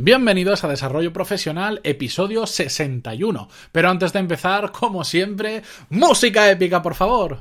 Bienvenidos a Desarrollo Profesional, episodio 61. Pero antes de empezar, como siempre, música épica, por favor.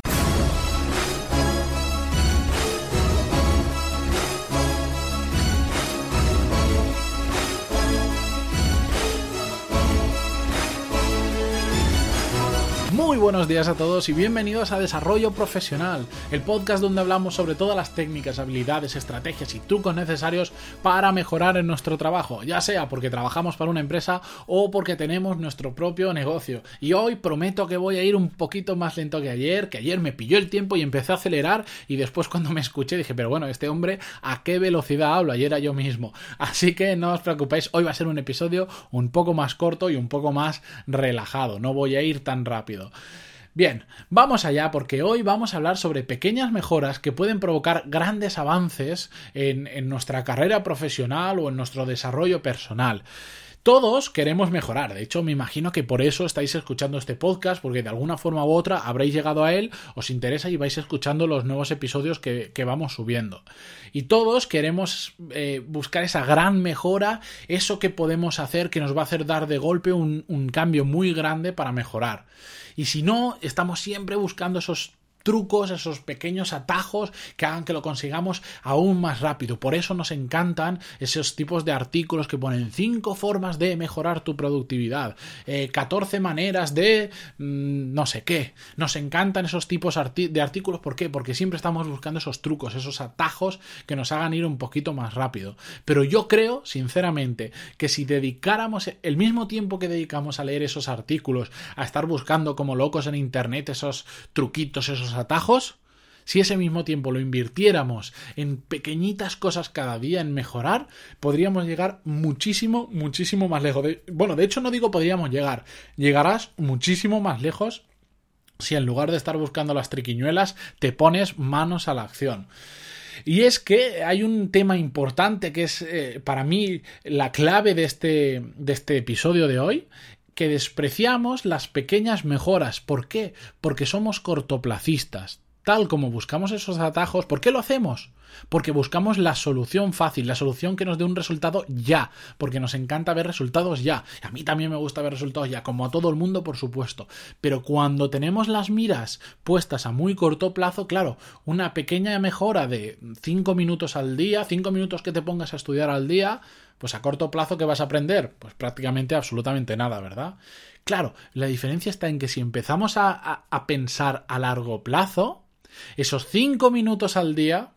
Muy buenos días a todos y bienvenidos a Desarrollo Profesional, el podcast donde hablamos sobre todas las técnicas, habilidades, estrategias y trucos necesarios para mejorar en nuestro trabajo, ya sea porque trabajamos para una empresa o porque tenemos nuestro propio negocio. Y hoy prometo que voy a ir un poquito más lento que ayer, que ayer me pilló el tiempo y empecé a acelerar y después cuando me escuché dije, pero bueno, este hombre a qué velocidad hablo, ayer era yo mismo. Así que no os preocupéis, hoy va a ser un episodio un poco más corto y un poco más relajado, no voy a ir tan rápido. Bien, vamos allá porque hoy vamos a hablar sobre pequeñas mejoras que pueden provocar grandes avances en, nuestra carrera profesional o en nuestro desarrollo personal. Todos queremos mejorar, de hecho me imagino que por eso estáis escuchando este podcast, porque de alguna forma u otra habréis llegado a él, os interesa y vais escuchando los nuevos episodios que, vamos subiendo. Y todos queremos eh, buscar esa gran mejora, eso que podemos hacer que nos va a hacer dar de golpe un, un cambio muy grande para mejorar. Y si no, estamos siempre buscando esos trucos, esos pequeños atajos que hagan que lo consigamos aún más rápido. Por eso nos encantan esos tipos de artículos que ponen 5 formas de mejorar tu productividad, 14 eh, maneras de mm, no sé qué. Nos encantan esos tipos de artículos. ¿Por qué? Porque siempre estamos buscando esos trucos, esos atajos que nos hagan ir un poquito más rápido. Pero yo creo, sinceramente, que si dedicáramos el mismo tiempo que dedicamos a leer esos artículos, a estar buscando como locos en Internet esos truquitos, esos atajos, si ese mismo tiempo lo invirtiéramos en pequeñitas cosas cada día, en mejorar, podríamos llegar muchísimo, muchísimo más lejos. bueno, de hecho no digo podríamos llegar, llegarás muchísimo más lejos si en lugar de estar buscando las triquiñuelas te pones manos a la acción. Y es que hay un tema importante que es eh, para mí la clave de este, de este episodio de hoy, que despreciamos las pequeñas mejoras. ¿Por qué? Porque somos cortoplacistas. Tal como buscamos esos atajos, ¿por qué lo hacemos? Porque buscamos la solución fácil, la solución que nos dé un resultado ya, porque nos encanta ver resultados ya. A mí también me gusta ver resultados ya, como a todo el mundo, por supuesto. Pero cuando tenemos las miras puestas a muy corto plazo, claro, una pequeña mejora de 5 minutos al día, 5 minutos que te pongas a estudiar al día, pues a corto plazo, ¿qué vas a aprender? Pues prácticamente absolutamente nada, ¿verdad? Claro, la diferencia está en que si empezamos a, pensar a largo plazo, esos cinco minutos al día,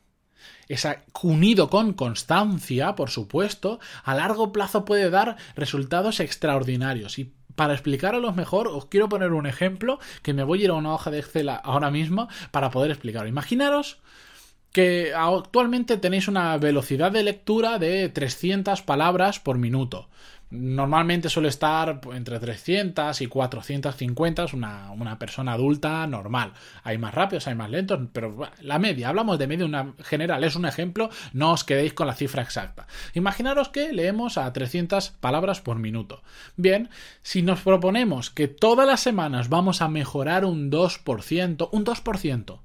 unido con constancia, por supuesto, a largo plazo puede dar resultados extraordinarios. Y para explicarlo mejor, os quiero poner un ejemplo que me voy a ir a una hoja de Excel ahora mismo para poder explicarlo. Imaginaros que actualmente tenéis una velocidad de lectura de 300 palabras por minuto. Normalmente suele estar entre 300 y 450, es una, una, persona adulta normal. Hay más rápidos, hay más lentos, pero la media, hablamos de media una, general, es un ejemplo, no os quedéis con la cifra exacta. Imaginaros que leemos a 300 palabras por minuto. Bien, si nos proponemos que todas las semanas vamos a mejorar un 2%, un 2%,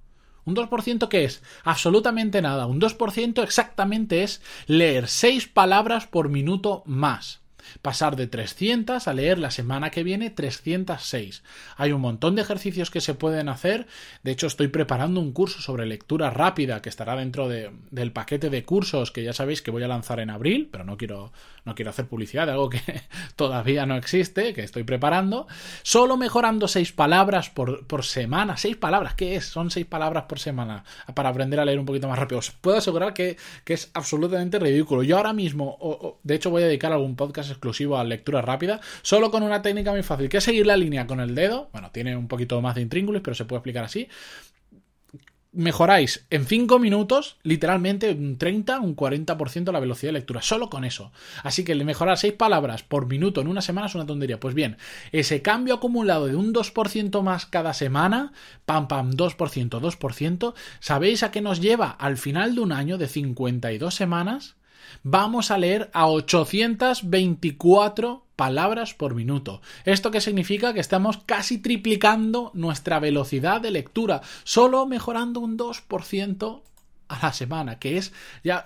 ¿Un 2% qué es? Absolutamente nada. Un 2% exactamente es leer 6 palabras por minuto más pasar de 300 a leer la semana que viene 306. Hay un montón de ejercicios que se pueden hacer. De hecho, estoy preparando un curso sobre lectura rápida que estará dentro del paquete de cursos que ya sabéis que voy a lanzar en abril, pero no quiero, no quiero hacer publicidad de algo que todavía no existe, que estoy preparando. Solo mejorando seis palabras por, semana. Seis palabras, ¿qué es? Son seis palabras por semana para aprender a leer un poquito más rápido. Os puedo asegurar que, es absolutamente ridículo. Yo ahora mismo, de hecho, voy a dedicar algún podcast exclusivo a lectura rápida, solo con una técnica muy fácil, que es seguir la línea con el dedo. Bueno, tiene un poquito más de intríngulis, pero se puede explicar así mejoráis en 5 minutos, literalmente un 30, un 40% la velocidad de lectura, solo con eso. Así que mejorar 6 palabras por minuto en una semana es una tontería. Pues bien, ese cambio acumulado de un 2% más cada semana, pam, pam, 2%, 2%, ¿sabéis a qué nos lleva? Al final de un año de 52 semanas, vamos a leer a 824 palabras por minuto. ¿Esto qué significa? Que estamos casi triplicando nuestra velocidad de lectura, solo mejorando un 2% a la semana, que es ya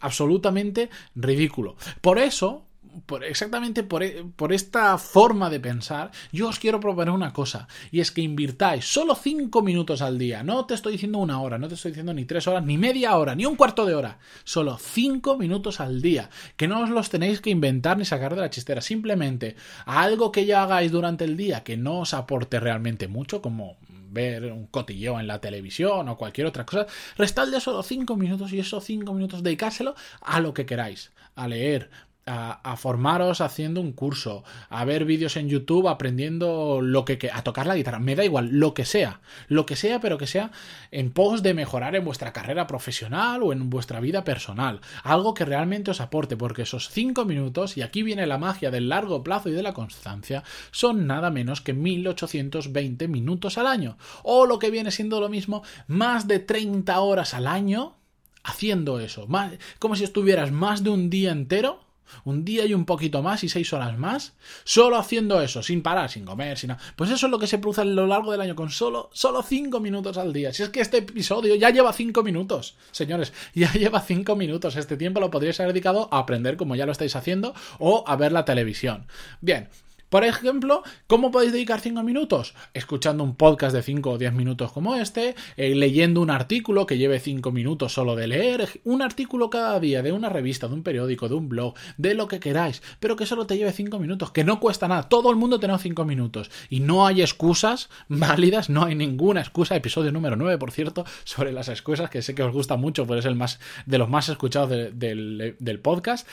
absolutamente ridículo. Por eso, por, exactamente por, e, por, esta forma de pensar, yo os quiero proponer una cosa, y es que invirtáis solo 5 minutos al día. No te estoy diciendo una hora, no te estoy diciendo ni 3 horas, ni media hora, ni un cuarto de hora. Solo 5 minutos al día. Que no os los tenéis que inventar ni sacar de la chistera. Simplemente algo que ya hagáis durante el día que no os aporte realmente mucho, como ver un cotilleo en la televisión o cualquier otra cosa, restadle solo 5 minutos y esos 5 minutos dedicárselo a lo que queráis, a leer, a, formaros haciendo un curso, a ver vídeos en YouTube aprendiendo lo que, a tocar la guitarra, me da igual, lo que sea, lo que sea, pero que sea en pos de mejorar en vuestra carrera profesional o en vuestra vida personal, algo que realmente os aporte, porque esos cinco minutos, y aquí viene la magia del largo plazo y de la constancia, son nada menos que 1820 minutos al año, o lo que viene siendo lo mismo, más de 30 horas al año haciendo eso, más, como si estuvieras más de un día entero un día y un poquito más y seis horas más, solo haciendo eso, sin parar, sin comer, sin nada. Pues eso es lo que se produce a lo largo del año con solo, solo cinco minutos al día. Si es que este episodio ya lleva cinco minutos, señores, ya lleva cinco minutos. Este tiempo lo podríais haber dedicado a aprender como ya lo estáis haciendo o a ver la televisión. Bien, por ejemplo, ¿cómo podéis dedicar 5 minutos? Escuchando un podcast de 5 o 10 minutos como este, eh, leyendo un artículo que lleve 5 minutos solo de leer, un artículo cada día de una revista, de un periódico, de un blog, de lo que queráis, pero que solo te lleve 5 minutos, que no cuesta nada. Todo el mundo tiene 5 minutos y no hay excusas válidas, no hay ninguna excusa. Episodio número 9, por cierto, sobre las excusas, que sé que os gusta mucho, pues es el más de los más escuchados del podcast.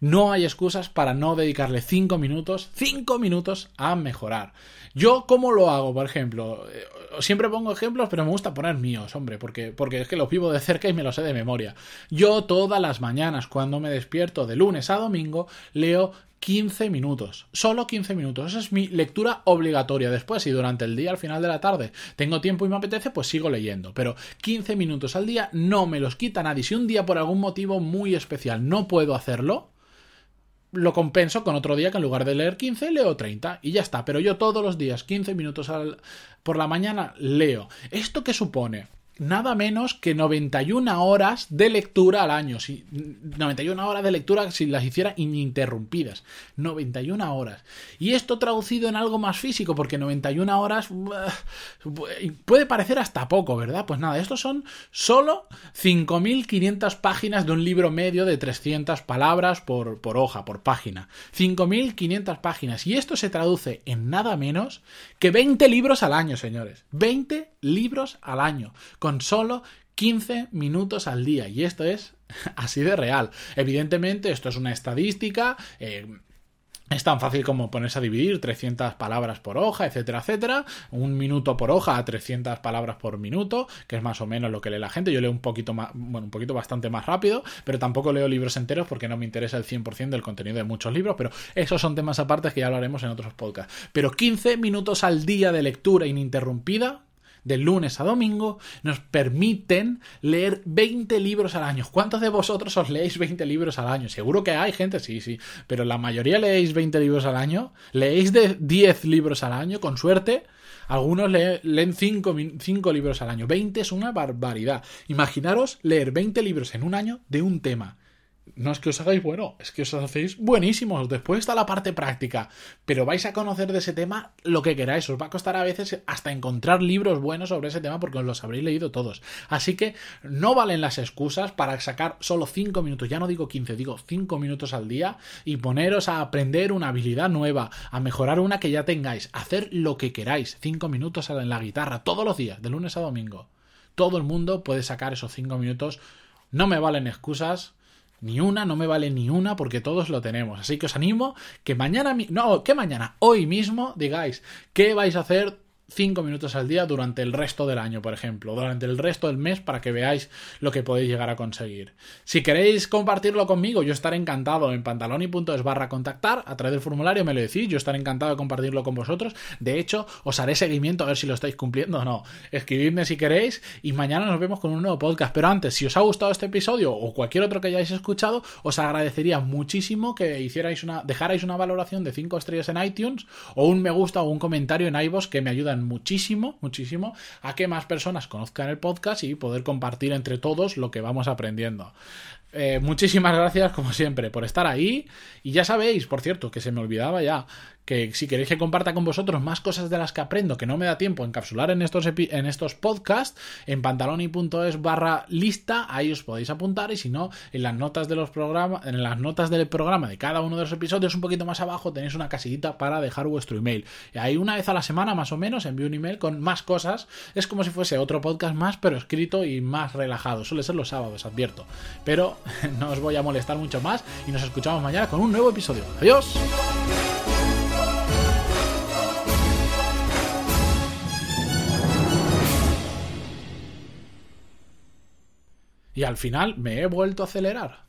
No hay excusas para no dedicarle 5 minutos, 5 minutos a mejorar. Yo, ¿cómo lo hago? Por ejemplo, eh, siempre pongo ejemplos, pero me gusta poner míos, hombre, porque, porque es que los vivo de cerca y me lo sé de memoria. Yo todas las mañanas, cuando me despierto de lunes a domingo, leo 15 minutos, solo 15 minutos. Esa es mi lectura obligatoria. Después, si durante el día, al final de la tarde, tengo tiempo y me apetece, pues sigo leyendo. Pero 15 minutos al día no me los quita nadie. Si un día por algún motivo muy especial no puedo hacerlo, lo compenso con otro día que en lugar de leer 15 leo 30 y ya está. Pero yo todos los días, 15 minutos por la mañana, leo. ¿Esto qué supone? Nada menos que 91 horas de lectura al año. Si, 91 horas de lectura si las hiciera ininterrumpidas. 91 horas. Y esto traducido en algo más físico, porque 91 horas puede parecer hasta poco, ¿verdad? Pues nada, estos son solo 5.500 páginas de un libro medio de 300 palabras por, por hoja, por página. 5.500 páginas. Y esto se traduce en nada menos que 20 libros al año, señores. 20 libros al año con solo 15 minutos al día. Y esto es así de real. Evidentemente, esto es una estadística. Eh, es tan fácil como ponerse a dividir 300 palabras por hoja, etcétera, etcétera. Un minuto por hoja a 300 palabras por minuto, que es más o menos lo que lee la gente. Yo leo un poquito más, bueno, un poquito bastante más rápido, pero tampoco leo libros enteros porque no me interesa el 100% del contenido de muchos libros, pero esos son temas aparte que ya hablaremos en otros podcasts. Pero 15 minutos al día de lectura ininterrumpida de lunes a domingo, nos permiten leer 20 libros al año. ¿Cuántos de vosotros os leéis 20 libros al año? Seguro que hay gente, sí, sí, pero la mayoría leéis 20 libros al año. Leéis de 10 libros al año, con suerte. Algunos leen 5 libros al año. 20 es una barbaridad. Imaginaros leer 20 libros en un año de un tema no es que os hagáis bueno, es que os hacéis buenísimos. Después está la parte práctica, pero vais a conocer de ese tema lo que queráis. Os va a costar a veces hasta encontrar libros buenos sobre ese tema porque os los habréis leído todos. Así que no valen las excusas para sacar solo 5 minutos, ya no digo 15, digo 5 minutos al día y poneros a aprender una habilidad nueva, a mejorar una que ya tengáis, hacer lo que queráis. 5 minutos en la guitarra todos los días, de lunes a domingo. Todo el mundo puede sacar esos 5 minutos. No me valen excusas ni una, no me vale ni una porque todos lo tenemos. Así que os animo que mañana, no, que mañana, hoy mismo digáis qué vais a hacer 5 minutos al día durante el resto del año, por ejemplo, durante el resto del mes para que veáis lo que podéis llegar a conseguir. Si queréis compartirlo conmigo, yo estaré encantado en pantaloni.es barra contactar, a través del formulario me lo decís, yo estaré encantado de compartirlo con vosotros. De hecho, os haré seguimiento a ver si lo estáis cumpliendo o no. Escribidme si queréis y mañana nos vemos con un nuevo podcast. Pero antes, si os ha gustado este episodio o cualquier otro que hayáis escuchado, os agradecería muchísimo que hicierais una, dejarais una valoración de 5 estrellas en iTunes o un me gusta o un comentario en iVoox que me ayuda muchísimo, muchísimo a que más personas conozcan el podcast y poder compartir entre todos lo que vamos aprendiendo. eh, muchísimas gracias, como siempre, por estar ahí. Y ya sabéis, por cierto, que se me olvidaba ya, que si queréis que comparta con vosotros más cosas de las que aprendo, que no me da tiempo encapsular en estos, en estos podcasts, en pantaloni.es barra lista, ahí os podéis apuntar. Y si no, en las notas de los en las notas del programa de cada uno de los episodios, un poquito más abajo, tenéis una casillita para dejar vuestro email. Y ahí una vez a la semana, más o menos, envío un email con más cosas. Es como si fuese otro podcast más, pero escrito y más relajado. Suele ser los sábados, advierto. Pero no os voy a molestar mucho más y nos escuchamos mañana con un nuevo episodio. Adiós. Y al final me he vuelto a acelerar.